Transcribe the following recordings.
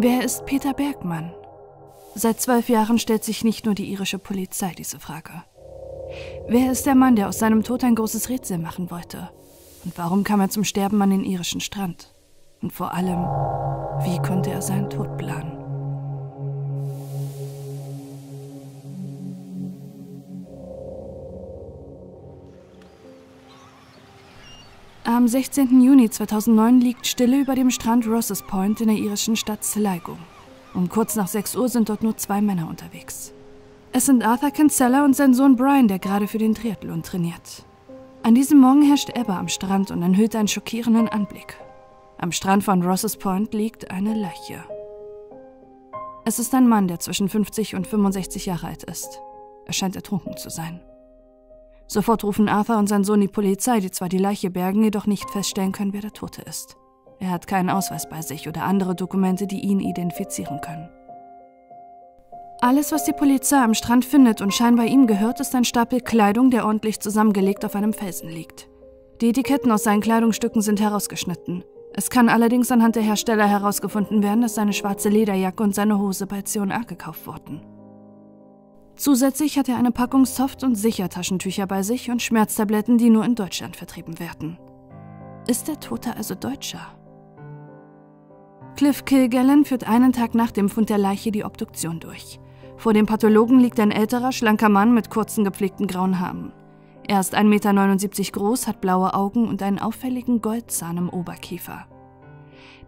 Wer ist Peter Bergmann? Seit zwölf Jahren stellt sich nicht nur die irische Polizei diese Frage. Wer ist der Mann, der aus seinem Tod ein großes Rätsel machen wollte? Und warum kam er zum Sterben an den irischen Strand? Und vor allem, wie konnte er seinen Tod planen? Am 16. Juni 2009 liegt Stille über dem Strand Rosses Point in der irischen Stadt Sligo. Um kurz nach 6 Uhr sind dort nur zwei Männer unterwegs. Es sind Arthur Kinsella und sein Sohn Brian, der gerade für den Triathlon trainiert. An diesem Morgen herrscht Ebbe am Strand und enthüllt einen schockierenden Anblick. Am Strand von Rosses Point liegt eine Leiche. Es ist ein Mann, der zwischen 50 und 65 Jahre alt ist. Er scheint ertrunken zu sein. Sofort rufen Arthur und sein Sohn die Polizei, die zwar die Leiche bergen, jedoch nicht feststellen können, wer der Tote ist. Er hat keinen Ausweis bei sich oder andere Dokumente, die ihn identifizieren können. Alles, was die Polizei am Strand findet und scheinbar ihm gehört, ist ein Stapel Kleidung, der ordentlich zusammengelegt auf einem Felsen liegt. Die Etiketten aus seinen Kleidungsstücken sind herausgeschnitten. Es kann allerdings anhand der Hersteller herausgefunden werden, dass seine schwarze Lederjacke und seine Hose bei C&A gekauft wurden. Zusätzlich hat er eine Packung Soft- und Sichertaschentücher bei sich und Schmerztabletten, die nur in Deutschland vertrieben werden. Ist der Tote also Deutscher? Cliff Kilgallen führt einen Tag nach dem Fund der Leiche die Obduktion durch. Vor dem Pathologen liegt ein älterer, schlanker Mann mit kurzen, gepflegten grauen Haaren. Er ist 1,79 Meter groß, hat blaue Augen und einen auffälligen Goldzahn im Oberkiefer.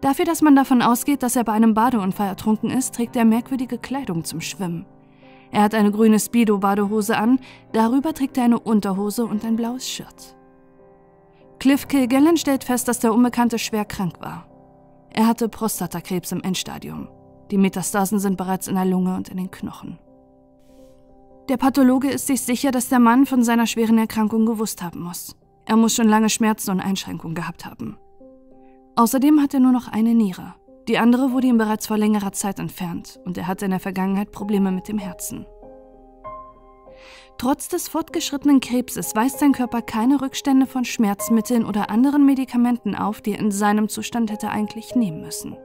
Dafür, dass man davon ausgeht, dass er bei einem Badeunfall ertrunken ist, trägt er merkwürdige Kleidung zum Schwimmen. Er hat eine grüne Speedo-Badehose an, darüber trägt er eine Unterhose und ein blaues Shirt. Cliff Kilgallen stellt fest, dass der Unbekannte schwer krank war. Er hatte Prostatakrebs im Endstadium. Die Metastasen sind bereits in der Lunge und in den Knochen. Der Pathologe ist sich sicher, dass der Mann von seiner schweren Erkrankung gewusst haben muss. Er muss schon lange Schmerzen und Einschränkungen gehabt haben. Außerdem hat er nur noch eine Niere. Die andere wurde ihm bereits vor längerer Zeit entfernt und er hatte in der Vergangenheit Probleme mit dem Herzen. Trotz des fortgeschrittenen Krebses weist sein Körper keine Rückstände von Schmerzmitteln oder anderen Medikamenten auf, die er in seinem Zustand hätte eigentlich nehmen müssen.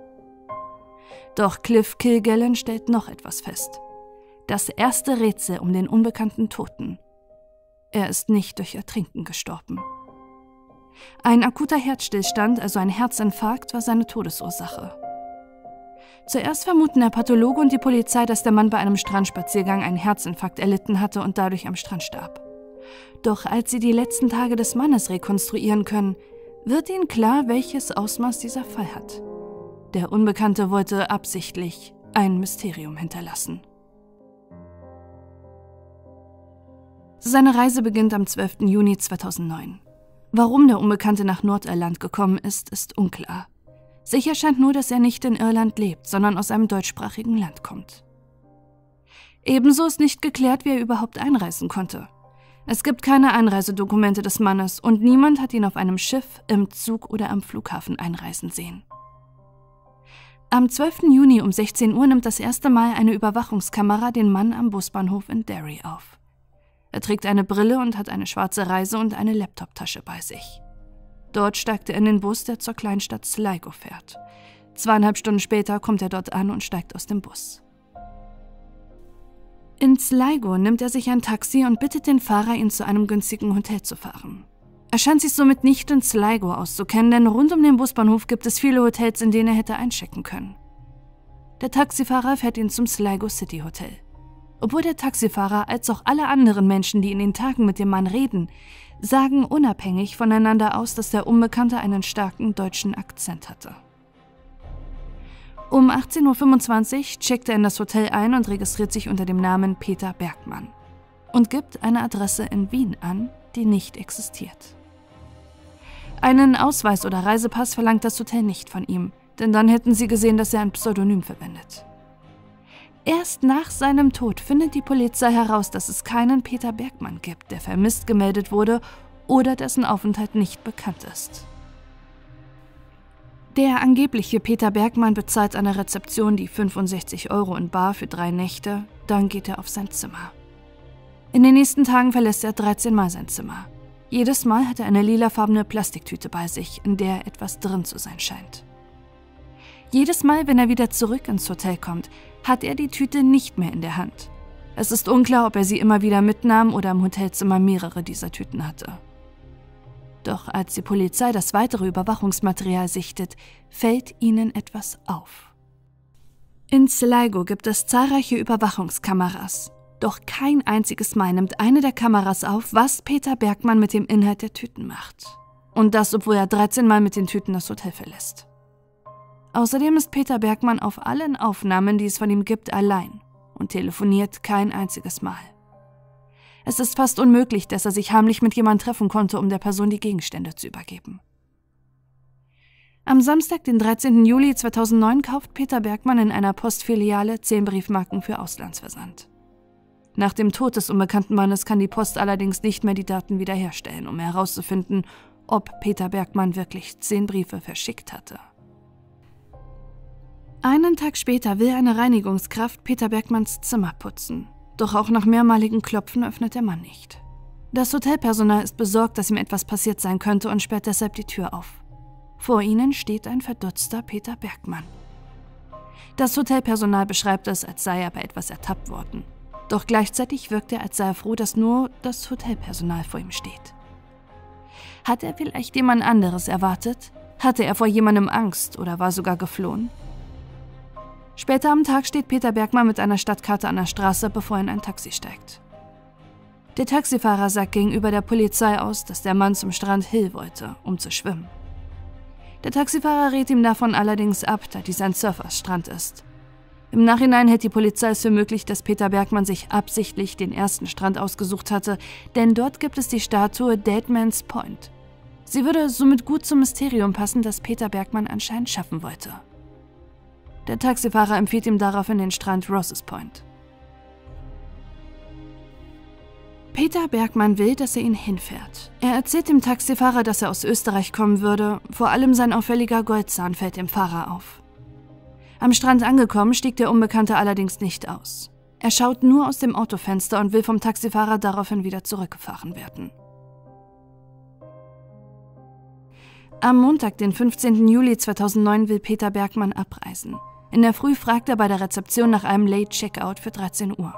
Doch Cliff Kilgallen stellt noch etwas fest. Das erste Rätsel um den unbekannten Toten. Er ist nicht durch Ertrinken gestorben. Ein akuter Herzstillstand, also ein Herzinfarkt, war seine Todesursache. Zuerst vermuten der Pathologe und die Polizei, dass der Mann bei einem Strandspaziergang einen Herzinfarkt erlitten hatte und dadurch am Strand starb. Doch als sie die letzten Tage des Mannes rekonstruieren können, wird ihnen klar, welches Ausmaß dieser Fall hat. Der Unbekannte wollte absichtlich ein Mysterium hinterlassen. Seine Reise beginnt am 12. Juni 2009. Warum der Unbekannte nach Nordirland gekommen ist, ist unklar. Sicher scheint nur, dass er nicht in Irland lebt, sondern aus einem deutschsprachigen Land kommt. Ebenso ist nicht geklärt, wie er überhaupt einreisen konnte. Es gibt keine Einreisedokumente des Mannes und niemand hat ihn auf einem Schiff, im Zug oder am Flughafen einreisen sehen. Am 12. Juni um 16 Uhr nimmt das erste Mal eine Überwachungskamera den Mann am Busbahnhof in Derry auf. Er trägt eine Brille und hat eine schwarze Reise und eine Laptoptasche bei sich. Dort steigt er in den Bus, der zur Kleinstadt Sligo fährt. Zweieinhalb Stunden später kommt er dort an und steigt aus dem Bus. In Sligo nimmt er sich ein Taxi und bittet den Fahrer, ihn zu einem günstigen Hotel zu fahren. Er scheint sich somit nicht in Sligo auszukennen, denn rund um den Busbahnhof gibt es viele Hotels, in denen er hätte einchecken können. Der Taxifahrer fährt ihn zum Sligo City Hotel. Obwohl der Taxifahrer als auch alle anderen Menschen, die in den Tagen mit dem Mann reden, sagen unabhängig voneinander aus, dass der Unbekannte einen starken deutschen Akzent hatte. Um 18.25 Uhr checkt er in das Hotel ein und registriert sich unter dem Namen Peter Bergmann und gibt eine Adresse in Wien an, die nicht existiert. Einen Ausweis oder Reisepass verlangt das Hotel nicht von ihm, denn dann hätten sie gesehen, dass er ein Pseudonym verwendet. Erst nach seinem Tod findet die Polizei heraus, dass es keinen Peter Bergmann gibt, der vermisst gemeldet wurde oder dessen Aufenthalt nicht bekannt ist. Der angebliche Peter Bergmann bezahlt an der Rezeption die 65 Euro in Bar für drei Nächte, dann geht er auf sein Zimmer. In den nächsten Tagen verlässt er 13 Mal sein Zimmer. Jedes Mal hat er eine lilafarbene Plastiktüte bei sich, in der etwas drin zu sein scheint. Jedes Mal, wenn er wieder zurück ins Hotel kommt, hat er die Tüte nicht mehr in der Hand. Es ist unklar, ob er sie immer wieder mitnahm oder im Hotelzimmer mehrere dieser Tüten hatte. Doch als die Polizei das weitere Überwachungsmaterial sichtet, fällt ihnen etwas auf. In Sligo gibt es zahlreiche Überwachungskameras. Doch kein einziges Mal nimmt eine der Kameras auf, was Peter Bergmann mit dem Inhalt der Tüten macht. Und das, obwohl er 13 Mal mit den Tüten das Hotel verlässt. Außerdem ist Peter Bergmann auf allen Aufnahmen, die es von ihm gibt, allein und telefoniert kein einziges Mal. Es ist fast unmöglich, dass er sich heimlich mit jemandem treffen konnte, um der Person die Gegenstände zu übergeben. Am Samstag, den 13. Juli 2009, kauft Peter Bergmann in einer Postfiliale zehn Briefmarken für Auslandsversand. Nach dem Tod des unbekannten Mannes kann die Post allerdings nicht mehr die Daten wiederherstellen, um herauszufinden, ob Peter Bergmann wirklich zehn Briefe verschickt hatte. Einen Tag später will eine Reinigungskraft Peter Bergmanns Zimmer putzen. Doch auch nach mehrmaligen Klopfen öffnet der Mann nicht. Das Hotelpersonal ist besorgt, dass ihm etwas passiert sein könnte und sperrt deshalb die Tür auf. Vor ihnen steht ein verdutzter Peter Bergmann. Das Hotelpersonal beschreibt es, als sei er bei etwas ertappt worden. Doch gleichzeitig wirkt er, als sei er froh, dass nur das Hotelpersonal vor ihm steht. Hat er vielleicht jemand anderes erwartet? Hatte er vor jemandem Angst oder war sogar geflohen? Später am Tag steht Peter Bergmann mit einer Stadtkarte an der Straße, bevor er in ein Taxi steigt. Der Taxifahrer sagt gegenüber der Polizei aus, dass der Mann zum Strand Hill wollte, um zu schwimmen. Der Taxifahrer rät ihm davon allerdings ab, da dies ein Surferstrand ist. Im Nachhinein hält die Polizei es für möglich, dass Peter Bergmann sich absichtlich den ersten Strand ausgesucht hatte, denn dort gibt es die Statue Deadman's Point. Sie würde somit gut zum Mysterium passen, das Peter Bergmann anscheinend schaffen wollte. Der Taxifahrer empfiehlt ihm daraufhin den Strand Rosses Point. Peter Bergmann will, dass er ihn hinfährt. Er erzählt dem Taxifahrer, dass er aus Österreich kommen würde. Vor allem sein auffälliger Goldzahn fällt dem Fahrer auf. Am Strand angekommen, stieg der Unbekannte allerdings nicht aus. Er schaut nur aus dem Autofenster und will vom Taxifahrer daraufhin wieder zurückgefahren werden. Am Montag, den 15. Juli 2009, will Peter Bergmann abreisen. In der Früh fragt er bei der Rezeption nach einem Late Checkout für 13 Uhr.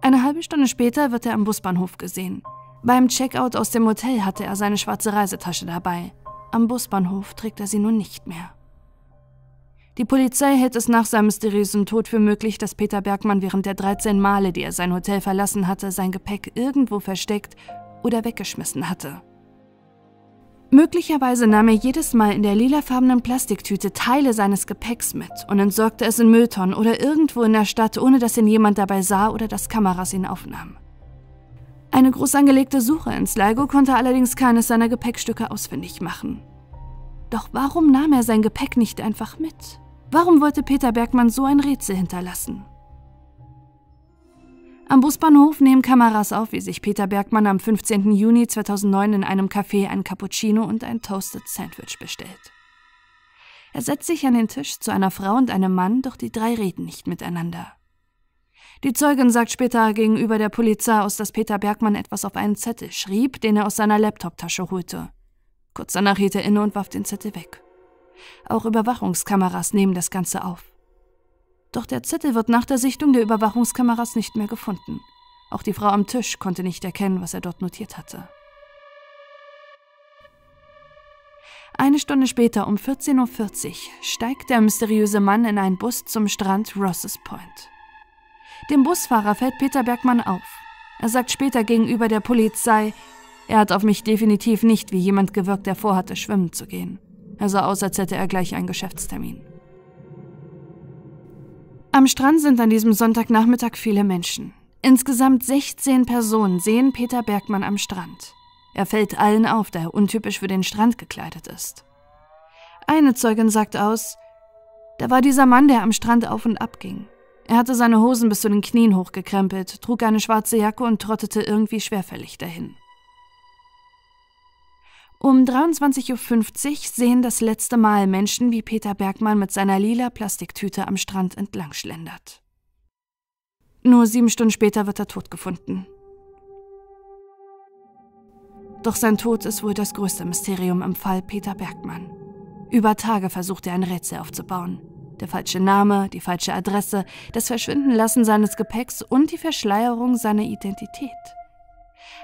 Eine halbe Stunde später wird er am Busbahnhof gesehen. Beim Checkout aus dem Hotel hatte er seine schwarze Reisetasche dabei. Am Busbahnhof trägt er sie nun nicht mehr. Die Polizei hält es nach seinem mysteriösen Tod für möglich, dass Peter Bergmann während der 13 Male, die er sein Hotel verlassen hatte, sein Gepäck irgendwo versteckt oder weggeschmissen hatte. Möglicherweise nahm er jedes Mal in der lilafarbenen Plastiktüte Teile seines Gepäcks mit und entsorgte es in Mülltonnen oder irgendwo in der Stadt, ohne dass ihn jemand dabei sah oder dass Kameras ihn aufnahmen. Eine groß angelegte Suche in Sligo konnte allerdings keines seiner Gepäckstücke ausfindig machen. Doch warum nahm er sein Gepäck nicht einfach mit? Warum wollte Peter Bergmann so ein Rätsel hinterlassen? Am Busbahnhof nehmen Kameras auf, wie sich Peter Bergmann am 15. Juni 2009 in einem Café ein Cappuccino und ein Toasted Sandwich bestellt. Er setzt sich an den Tisch zu einer Frau und einem Mann, doch die drei reden nicht miteinander. Die Zeugin sagt später gegenüber der Polizei aus, dass Peter Bergmann etwas auf einen Zettel schrieb, den er aus seiner Laptoptasche holte. Kurz danach hielt er inne und warf den Zettel weg. Auch Überwachungskameras nehmen das Ganze auf. Doch der Zettel wird nach der Sichtung der Überwachungskameras nicht mehr gefunden. Auch die Frau am Tisch konnte nicht erkennen, was er dort notiert hatte. Eine Stunde später um 14.40 Uhr steigt der mysteriöse Mann in einen Bus zum Strand Rosses Point. Dem Busfahrer fällt Peter Bergmann auf. Er sagt später gegenüber der Polizei, er hat auf mich definitiv nicht wie jemand gewirkt, der vorhatte, schwimmen zu gehen. Er sah aus, als hätte er gleich einen Geschäftstermin. Am Strand sind an diesem Sonntagnachmittag viele Menschen. Insgesamt 16 Personen sehen Peter Bergmann am Strand. Er fällt allen auf, da er untypisch für den Strand gekleidet ist. Eine Zeugin sagt aus, da war dieser Mann, der am Strand auf und ab ging. Er hatte seine Hosen bis zu den Knien hochgekrempelt, trug eine schwarze Jacke und trottete irgendwie schwerfällig dahin. Um 23.50 Uhr sehen das letzte Mal Menschen, wie Peter Bergmann mit seiner lila Plastiktüte am Strand entlang schlendert. Nur sieben Stunden später wird er tot gefunden. Doch sein Tod ist wohl das größte Mysterium im Fall Peter Bergmann. Über Tage versucht er ein Rätsel aufzubauen. Der falsche Name, die falsche Adresse, das Verschwindenlassen seines Gepäcks und die Verschleierung seiner Identität.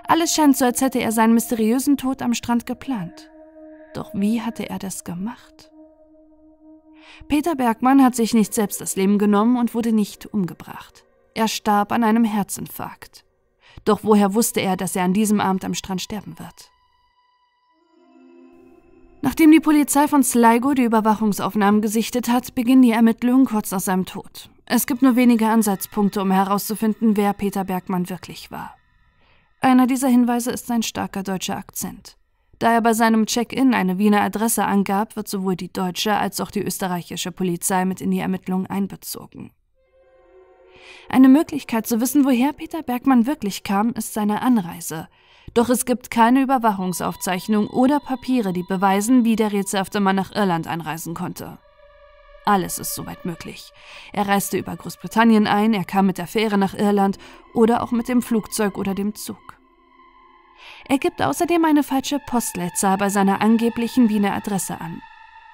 Alles scheint so, als hätte er seinen mysteriösen Tod am Strand geplant. Doch wie hatte er das gemacht? Peter Bergmann hat sich nicht selbst das Leben genommen und wurde nicht umgebracht. Er starb an einem Herzinfarkt. Doch woher wusste er, dass er an diesem Abend am Strand sterben wird? Nachdem die Polizei von Sligo die Überwachungsaufnahmen gesichtet hat, beginnen die Ermittlungen kurz nach seinem Tod. Es gibt nur wenige Ansatzpunkte, um herauszufinden, wer Peter Bergmann wirklich war. Einer dieser Hinweise ist sein starker deutscher Akzent. Da er bei seinem Check-in eine Wiener Adresse angab, wird sowohl die deutsche als auch die österreichische Polizei mit in die Ermittlungen einbezogen. Eine Möglichkeit zu wissen, woher Peter Bergmann wirklich kam, ist seine Anreise – doch es gibt keine Überwachungsaufzeichnung oder Papiere, die beweisen, wie der rätselhafte Mann nach Irland einreisen konnte. Alles ist soweit möglich. Er reiste über Großbritannien ein, er kam mit der Fähre nach Irland oder auch mit dem Flugzeug oder dem Zug. Er gibt außerdem eine falsche Postleitzahl bei seiner angeblichen Wiener Adresse an.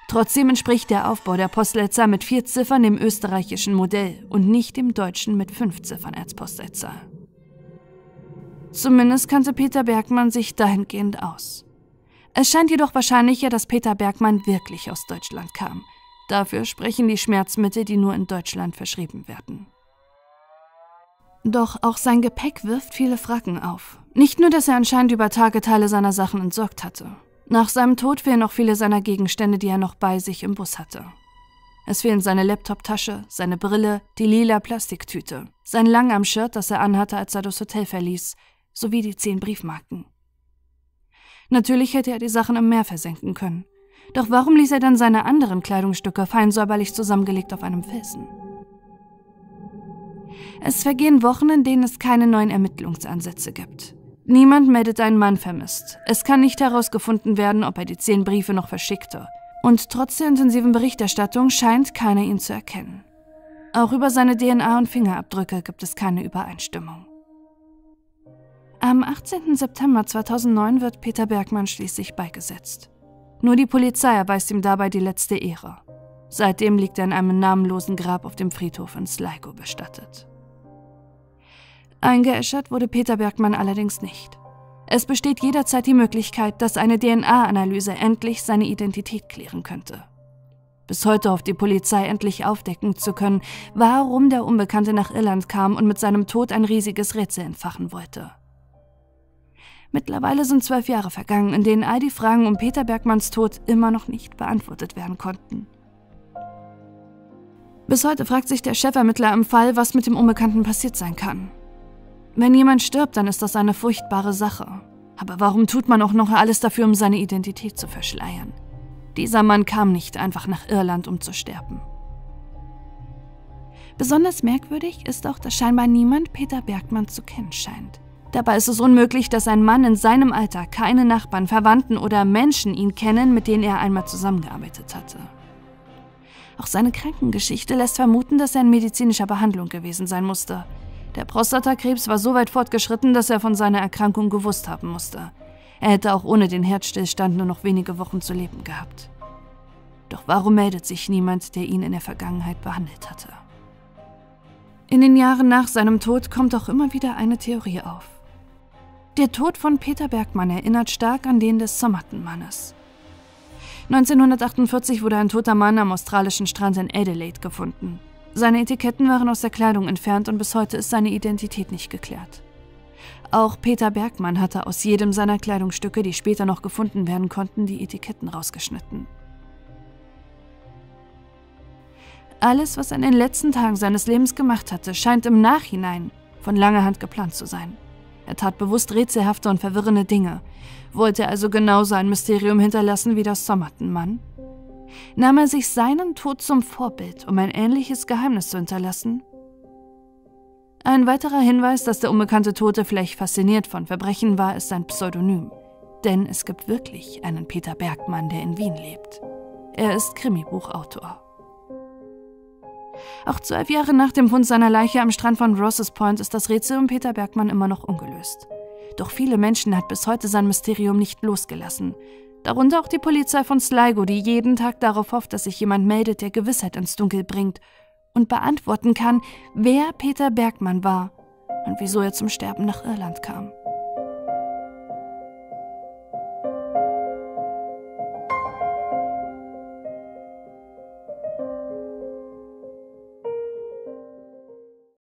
Trotzdem entspricht der Aufbau der Postleitzahl mit vier Ziffern dem österreichischen Modell und nicht dem deutschen mit fünf Ziffern als Postleitzahl. Zumindest kannte Peter Bergmann sich dahingehend aus. Es scheint jedoch wahrscheinlicher, dass Peter Bergmann wirklich aus Deutschland kam. Dafür sprechen die Schmerzmittel, die nur in Deutschland verschrieben werden. Doch auch sein Gepäck wirft viele Fragen auf. Nicht nur, dass er anscheinend über Tage Teile seiner Sachen entsorgt hatte. Nach seinem Tod fehlen auch viele seiner Gegenstände, die er noch bei sich im Bus hatte. Es fehlen seine Laptoptasche, seine Brille, die lila Plastiktüte, sein Langarm-Shirt, das er anhatte, als er das Hotel verließ, sowie die zehn Briefmarken. Natürlich hätte er die Sachen im Meer versenken können. Doch warum ließ er dann seine anderen Kleidungsstücke fein säuberlich zusammengelegt auf einem Felsen? Es vergehen Wochen, in denen es keine neuen Ermittlungsansätze gibt. Niemand meldet einen Mann vermisst. Es kann nicht herausgefunden werden, ob er die zehn Briefe noch verschickte. Und trotz der intensiven Berichterstattung scheint keiner ihn zu erkennen. Auch über seine DNA und Fingerabdrücke gibt es keine Übereinstimmung. Am 18. September 2009 wird Peter Bergmann schließlich beigesetzt. Nur die Polizei erweist ihm dabei die letzte Ehre. Seitdem liegt er in einem namenlosen Grab auf dem Friedhof in Sligo bestattet. Eingeäschert wurde Peter Bergmann allerdings nicht. Es besteht jederzeit die Möglichkeit, dass eine DNA-Analyse endlich seine Identität klären könnte. Bis heute hofft die Polizei endlich aufdecken zu können, warum der Unbekannte nach Irland kam und mit seinem Tod ein riesiges Rätsel entfachen wollte. Mittlerweile sind zwölf Jahre vergangen, in denen all die Fragen um Peter Bergmanns Tod immer noch nicht beantwortet werden konnten. Bis heute fragt sich der Chefermittler im Fall, was mit dem Unbekannten passiert sein kann. Wenn jemand stirbt, dann ist das eine furchtbare Sache. Aber warum tut man auch noch alles dafür, um seine Identität zu verschleiern? Dieser Mann kam nicht einfach nach Irland, um zu sterben. Besonders merkwürdig ist auch, dass scheinbar niemand Peter Bergmann zu kennen scheint. Dabei ist es unmöglich, dass ein Mann in seinem Alter keine Nachbarn, Verwandten oder Menschen ihn kennen, mit denen er einmal zusammengearbeitet hatte. Auch seine Krankengeschichte lässt vermuten, dass er in medizinischer Behandlung gewesen sein musste. Der Prostatakrebs war so weit fortgeschritten, dass er von seiner Erkrankung gewusst haben musste. Er hätte auch ohne den Herzstillstand nur noch wenige Wochen zu leben gehabt. Doch warum meldet sich niemand, der ihn in der Vergangenheit behandelt hatte? In den Jahren nach seinem Tod kommt auch immer wieder eine Theorie auf. Der Tod von Peter Bergmann erinnert stark an den des Somerton-Mannes. 1948 wurde ein toter Mann am australischen Strand in Adelaide gefunden. Seine Etiketten waren aus der Kleidung entfernt und bis heute ist seine Identität nicht geklärt. Auch Peter Bergmann hatte aus jedem seiner Kleidungsstücke, die später noch gefunden werden konnten, die Etiketten rausgeschnitten. Alles, was er in den letzten Tagen seines Lebens gemacht hatte, scheint im Nachhinein von langer Hand geplant zu sein. Er tat bewusst rätselhafte und verwirrende Dinge. Wollte er also genauso ein Mysterium hinterlassen wie das Somerton-Mann? Nahm er sich seinen Tod zum Vorbild, um ein ähnliches Geheimnis zu hinterlassen? Ein weiterer Hinweis, dass der unbekannte Tote vielleicht fasziniert von Verbrechen war, ist sein Pseudonym. Denn es gibt wirklich einen Peter Bergmann, der in Wien lebt. Er ist Krimibuchautor. Auch zwölf Jahre nach dem Fund seiner Leiche am Strand von Rosses Point ist das Rätsel um Peter Bergmann immer noch ungelöst. Doch viele Menschen hat bis heute sein Mysterium nicht losgelassen. Darunter auch die Polizei von Sligo, die jeden Tag darauf hofft, dass sich jemand meldet, der Gewissheit ins Dunkel bringt und beantworten kann, wer Peter Bergmann war und wieso er zum Sterben nach Irland kam.